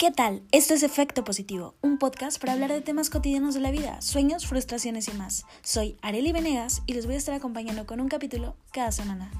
¿Qué tal? Esto es Efecto Positivo, un podcast para hablar de temas cotidianos de la vida, sueños, frustraciones y más. Soy Areli Venegas y les voy a estar acompañando con un capítulo cada semana.